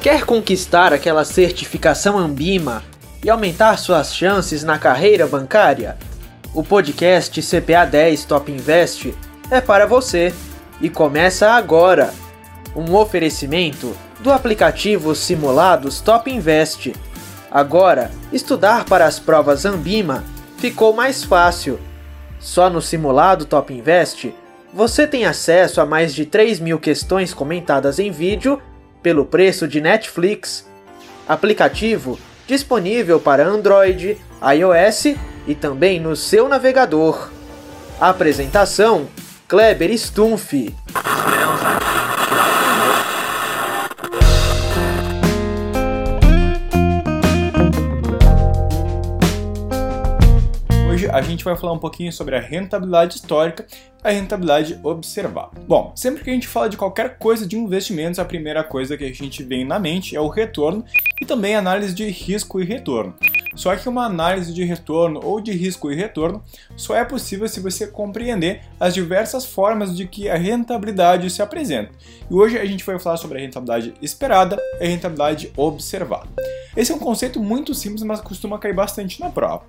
Quer conquistar aquela certificação Ambima e aumentar suas chances na carreira bancária? O podcast CPA 10 Top Invest é para você e começa agora. Um oferecimento do aplicativo Simulados Top Invest. Agora, estudar para as provas Ambima ficou mais fácil. Só no simulado Top Invest você tem acesso a mais de 3 mil questões comentadas em vídeo pelo preço de Netflix. Aplicativo disponível para Android, iOS e também no seu navegador. Apresentação: Kleber Stumpf. A gente vai falar um pouquinho sobre a rentabilidade histórica a rentabilidade observada. Bom, sempre que a gente fala de qualquer coisa de investimentos, a primeira coisa que a gente vem na mente é o retorno e também análise de risco e retorno. Só que uma análise de retorno ou de risco e retorno só é possível se você compreender as diversas formas de que a rentabilidade se apresenta. E hoje a gente vai falar sobre a rentabilidade esperada e a rentabilidade observada. Esse é um conceito muito simples, mas costuma cair bastante na prova.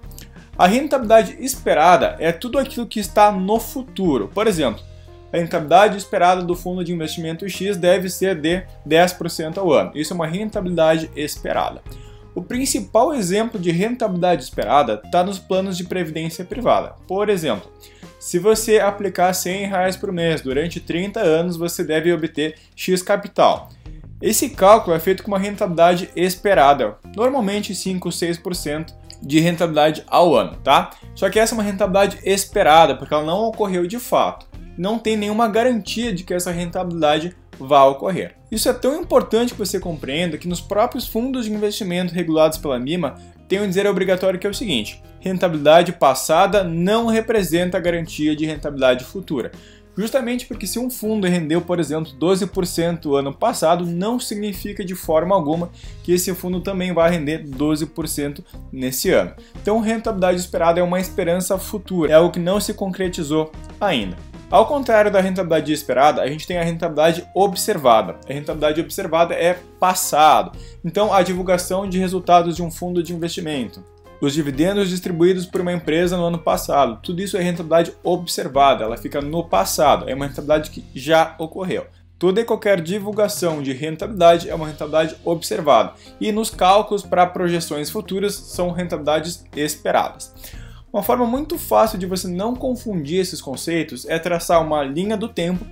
A rentabilidade esperada é tudo aquilo que está no futuro. Por exemplo, a rentabilidade esperada do fundo de investimento X deve ser de 10% ao ano. Isso é uma rentabilidade esperada. O principal exemplo de rentabilidade esperada está nos planos de previdência privada. Por exemplo, se você aplicar 100 reais por mês durante 30 anos, você deve obter X capital. Esse cálculo é feito com uma rentabilidade esperada, normalmente 5 ou 6% de rentabilidade ao ano, tá? Só que essa é uma rentabilidade esperada, porque ela não ocorreu de fato. Não tem nenhuma garantia de que essa rentabilidade vá ocorrer. Isso é tão importante que você compreenda que nos próprios fundos de investimento regulados pela MIMA tem um dizer obrigatório que é o seguinte: rentabilidade passada não representa garantia de rentabilidade futura. Justamente porque se um fundo rendeu, por exemplo, 12% ano passado, não significa de forma alguma que esse fundo também vai render 12% nesse ano. Então, rentabilidade esperada é uma esperança futura, é algo que não se concretizou ainda. Ao contrário da rentabilidade esperada, a gente tem a rentabilidade observada. A rentabilidade observada é passado. Então, a divulgação de resultados de um fundo de investimento os dividendos distribuídos por uma empresa no ano passado. Tudo isso é rentabilidade observada, ela fica no passado, é uma rentabilidade que já ocorreu. Toda e qualquer divulgação de rentabilidade é uma rentabilidade observada, e nos cálculos para projeções futuras são rentabilidades esperadas. Uma forma muito fácil de você não confundir esses conceitos é traçar uma linha do tempo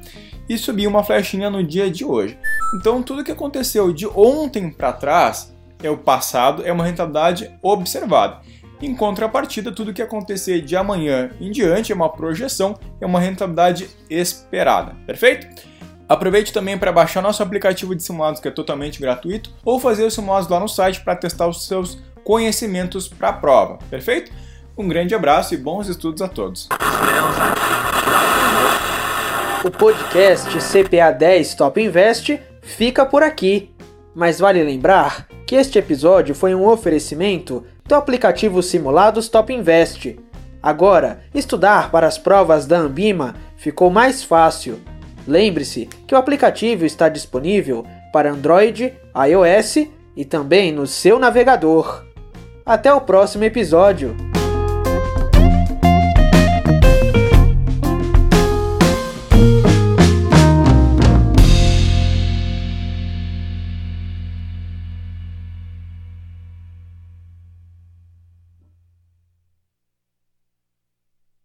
e subir uma flechinha no dia de hoje. Então, tudo que aconteceu de ontem para trás é o passado, é uma rentabilidade observada. Em contrapartida, tudo que acontecer de amanhã em diante é uma projeção, é uma rentabilidade esperada. Perfeito? Aproveite também para baixar nosso aplicativo de simulados que é totalmente gratuito ou fazer os simulados lá no site para testar os seus conhecimentos para a prova. Perfeito? Um grande abraço e bons estudos a todos. O podcast CPA 10 Top Invest fica por aqui. Mas vale lembrar que este episódio foi um oferecimento do aplicativo Simulados Top Invest. Agora, estudar para as provas da Ambima ficou mais fácil. Lembre-se que o aplicativo está disponível para Android, iOS e também no seu navegador. Até o próximo episódio!